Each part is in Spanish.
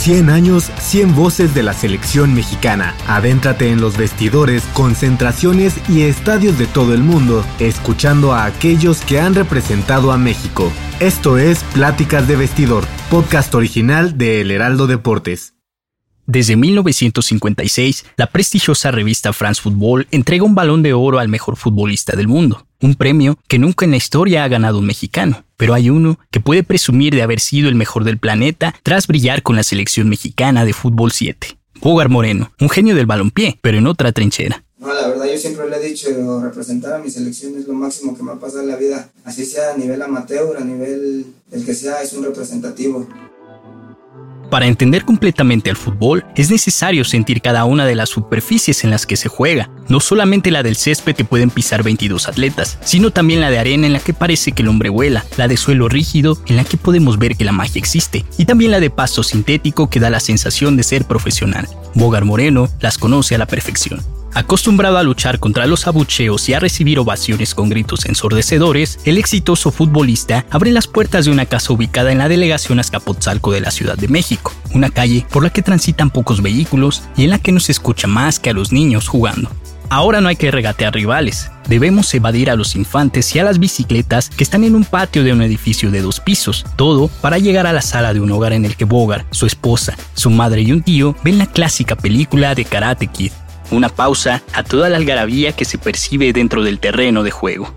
100 años, 100 voces de la selección mexicana. Adéntrate en los vestidores, concentraciones y estadios de todo el mundo, escuchando a aquellos que han representado a México. Esto es Pláticas de Vestidor, podcast original de El Heraldo Deportes. Desde 1956, la prestigiosa revista France Football entrega un balón de oro al mejor futbolista del mundo, un premio que nunca en la historia ha ganado un mexicano, pero hay uno que puede presumir de haber sido el mejor del planeta tras brillar con la selección mexicana de fútbol 7. Bogar Moreno, un genio del balompié, pero en otra trinchera. No, la verdad yo siempre le he dicho, representar a mi selección es lo máximo que me ha pasado en la vida, así sea a nivel amateur, a nivel el que sea, es un representativo. Para entender completamente al fútbol, es necesario sentir cada una de las superficies en las que se juega, no solamente la del césped que pueden pisar 22 atletas, sino también la de arena en la que parece que el hombre vuela, la de suelo rígido en la que podemos ver que la magia existe, y también la de pasto sintético que da la sensación de ser profesional. Bogar Moreno las conoce a la perfección. Acostumbrado a luchar contra los abucheos y a recibir ovaciones con gritos ensordecedores, el exitoso futbolista abre las puertas de una casa ubicada en la delegación Azcapotzalco de la Ciudad de México, una calle por la que transitan pocos vehículos y en la que no se escucha más que a los niños jugando. Ahora no hay que regatear rivales, debemos evadir a los infantes y a las bicicletas que están en un patio de un edificio de dos pisos, todo para llegar a la sala de un hogar en el que Bogart, su esposa, su madre y un tío ven la clásica película de Karate Kid, una pausa a toda la algarabía que se percibe dentro del terreno de juego.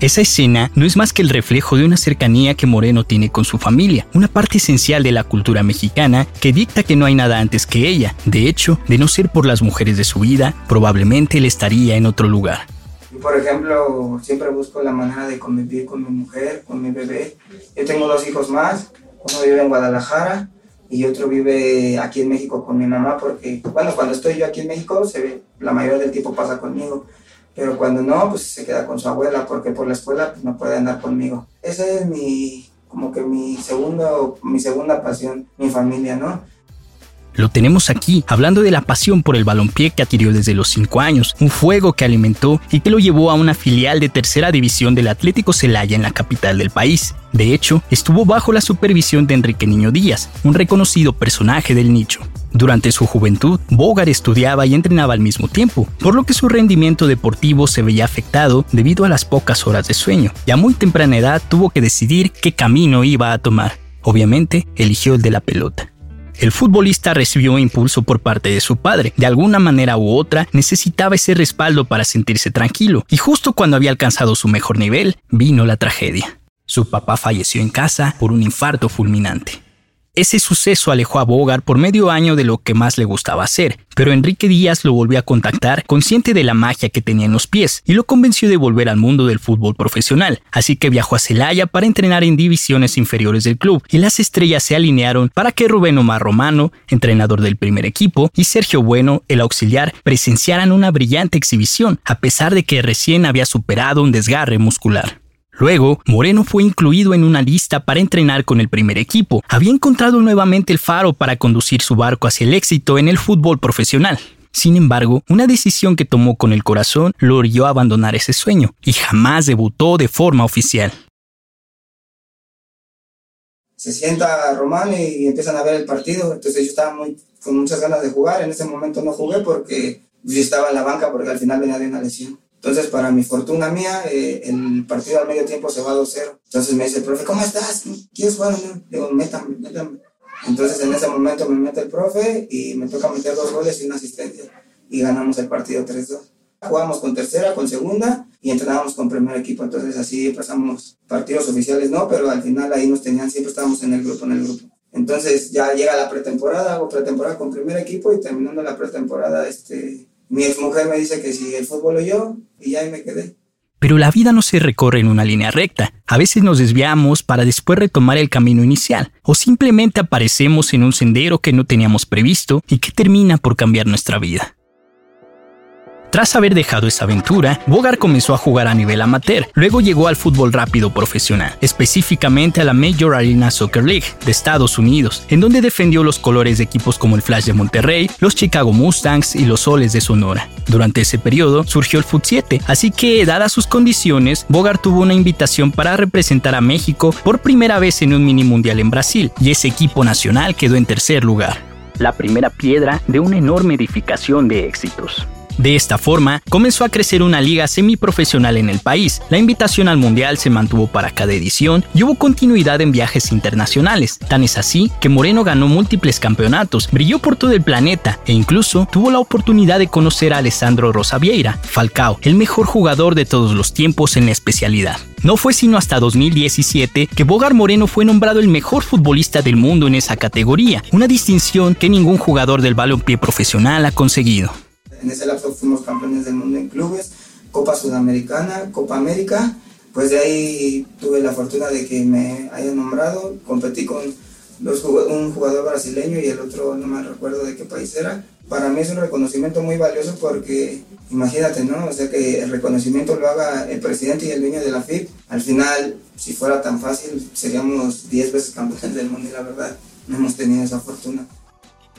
Esa escena no es más que el reflejo de una cercanía que Moreno tiene con su familia, una parte esencial de la cultura mexicana que dicta que no hay nada antes que ella. De hecho, de no ser por las mujeres de su vida, probablemente él estaría en otro lugar. por ejemplo, siempre busco la manera de convivir con mi mujer, con mi bebé. Yo tengo dos hijos más, uno vive en Guadalajara y otro vive aquí en México con mi mamá porque, bueno, cuando estoy yo aquí en México, se ve, la mayoría del tiempo pasa conmigo, pero cuando no, pues se queda con su abuela porque por la escuela pues, no puede andar conmigo. Esa es mi, como que mi, segundo, mi segunda pasión, mi familia, ¿no? Lo tenemos aquí, hablando de la pasión por el balompié que adquirió desde los 5 años, un fuego que alimentó y que lo llevó a una filial de tercera división del Atlético Celaya en la capital del país. De hecho, estuvo bajo la supervisión de Enrique Niño Díaz, un reconocido personaje del nicho. Durante su juventud, Bogar estudiaba y entrenaba al mismo tiempo, por lo que su rendimiento deportivo se veía afectado debido a las pocas horas de sueño, y a muy temprana edad tuvo que decidir qué camino iba a tomar. Obviamente, eligió el de la pelota. El futbolista recibió impulso por parte de su padre. De alguna manera u otra necesitaba ese respaldo para sentirse tranquilo. Y justo cuando había alcanzado su mejor nivel, vino la tragedia. Su papá falleció en casa por un infarto fulminante. Ese suceso alejó a Bogart por medio año de lo que más le gustaba hacer, pero Enrique Díaz lo volvió a contactar consciente de la magia que tenía en los pies y lo convenció de volver al mundo del fútbol profesional, así que viajó a Celaya para entrenar en divisiones inferiores del club y las estrellas se alinearon para que Rubén Omar Romano, entrenador del primer equipo, y Sergio Bueno, el auxiliar, presenciaran una brillante exhibición, a pesar de que recién había superado un desgarre muscular. Luego, Moreno fue incluido en una lista para entrenar con el primer equipo. Había encontrado nuevamente el faro para conducir su barco hacia el éxito en el fútbol profesional. Sin embargo, una decisión que tomó con el corazón lo orilló a abandonar ese sueño y jamás debutó de forma oficial. Se sienta Román y empiezan a ver el partido, entonces yo estaba muy, con muchas ganas de jugar, en ese momento no jugué porque yo estaba en la banca porque al final venía de una lesión. Entonces, para mi fortuna mía, eh, el partido al medio tiempo se va 2-0. Entonces me dice el profe, ¿cómo estás? ¿Quieres jugar? Digo, métame, métame. Entonces, en ese momento me mete el profe y me toca meter dos goles y una asistencia. Y ganamos el partido 3-2. Jugamos con tercera, con segunda y entrenábamos con primer equipo. Entonces, así pasamos partidos oficiales, no, pero al final ahí nos tenían, siempre estábamos en el grupo, en el grupo. Entonces, ya llega la pretemporada, hago pretemporada con primer equipo y terminando la pretemporada, este mi ex mujer me dice que si el fútbol o yo, y ahí me quedé. Pero la vida no se recorre en una línea recta. A veces nos desviamos para después retomar el camino inicial, o simplemente aparecemos en un sendero que no teníamos previsto y que termina por cambiar nuestra vida. Tras haber dejado esa aventura, Bogart comenzó a jugar a nivel amateur. Luego llegó al fútbol rápido profesional, específicamente a la Major Arena Soccer League de Estados Unidos, en donde defendió los colores de equipos como el Flash de Monterrey, los Chicago Mustangs y los Soles de Sonora. Durante ese periodo surgió el Foot 7, así que, dadas sus condiciones, Bogart tuvo una invitación para representar a México por primera vez en un mini mundial en Brasil, y ese equipo nacional quedó en tercer lugar. La primera piedra de una enorme edificación de éxitos. De esta forma, comenzó a crecer una liga semiprofesional en el país. La invitación al Mundial se mantuvo para cada edición y hubo continuidad en viajes internacionales. Tan es así que Moreno ganó múltiples campeonatos, brilló por todo el planeta e incluso tuvo la oportunidad de conocer a Alessandro Rosavieira, Falcao, el mejor jugador de todos los tiempos en la especialidad. No fue sino hasta 2017 que Bogar Moreno fue nombrado el mejor futbolista del mundo en esa categoría, una distinción que ningún jugador del balompié profesional ha conseguido. En ese lapso fuimos campeones del mundo en clubes, Copa Sudamericana, Copa América. Pues de ahí tuve la fortuna de que me hayan nombrado. Competí con un jugador brasileño y el otro no me recuerdo de qué país era. Para mí es un reconocimiento muy valioso porque imagínate, ¿no? O sea, que el reconocimiento lo haga el presidente y el dueño de la FIP. Al final, si fuera tan fácil, seríamos 10 veces campeones del mundo y la verdad, no hemos tenido esa fortuna.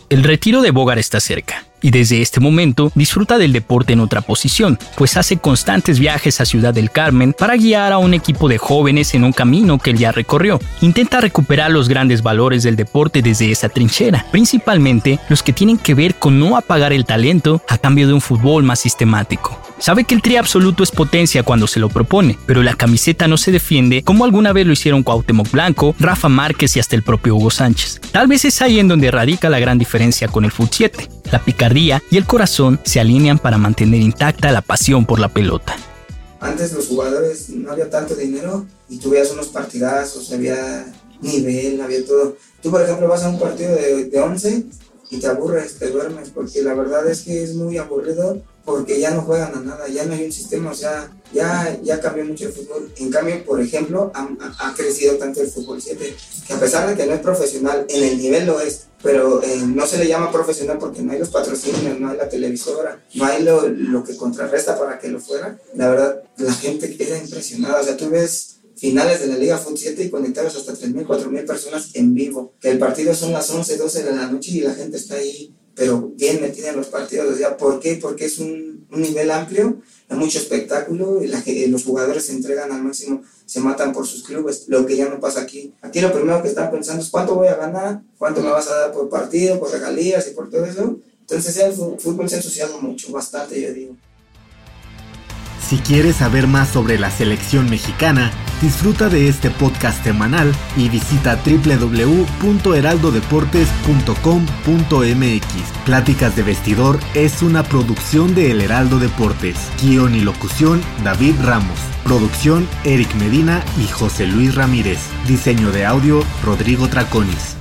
El retiro de Bogar está cerca y desde este momento disfruta del deporte en otra posición, pues hace constantes viajes a Ciudad del Carmen para guiar a un equipo de jóvenes en un camino que él ya recorrió. Intenta recuperar los grandes valores del deporte desde esa trinchera, principalmente los que tienen que ver con no apagar el talento a cambio de un fútbol más sistemático. Sabe que el tri absoluto es potencia cuando se lo propone, pero la camiseta no se defiende como alguna vez lo hicieron Cuauhtémoc Blanco, Rafa Márquez y hasta el propio Hugo Sánchez. Tal vez es ahí en donde radica la gran diferencia con el Foot 7. La picardía y el corazón se alinean para mantener intacta la pasión por la pelota. Antes los jugadores no había tanto dinero y tú veías unos partidazos, había nivel, había todo. Tú, por ejemplo, vas a un partido de, de 11 y te aburres, te duermes, porque la verdad es que es muy aburrido porque ya no juegan a nada, ya no hay un sistema, o sea, ya, ya cambió mucho el fútbol. En cambio, por ejemplo, ha, ha crecido tanto el fútbol 7, que a pesar de que no es profesional, en el nivel lo es, pero eh, no se le llama profesional porque no hay los patrocinios, no hay la televisora, no hay lo, lo que contrarresta para que lo fuera. La verdad, la gente queda impresionada, o sea, tú ves finales de la Liga Fut 7 y conectados hasta 3.000, 4.000 personas en vivo. Que el partido son las 11, 12 de la noche y la gente está ahí pero bien metida en los partidos. O sea, ¿Por qué? Porque es un, un nivel amplio, hay mucho espectáculo, y la, los jugadores se entregan al máximo, se matan por sus clubes, lo que ya no pasa aquí. Aquí lo primero que están pensando es cuánto voy a ganar, cuánto me vas a dar por partido, por regalías y por todo eso. Entonces el fútbol se ha ensuciado mucho, bastante yo digo. Si quieres saber más sobre la selección mexicana, disfruta de este podcast semanal y visita www.heraldodeportes.com.mx. Pláticas de vestidor es una producción de El Heraldo Deportes. Guión y locución David Ramos. Producción Eric Medina y José Luis Ramírez. Diseño de audio Rodrigo Traconis.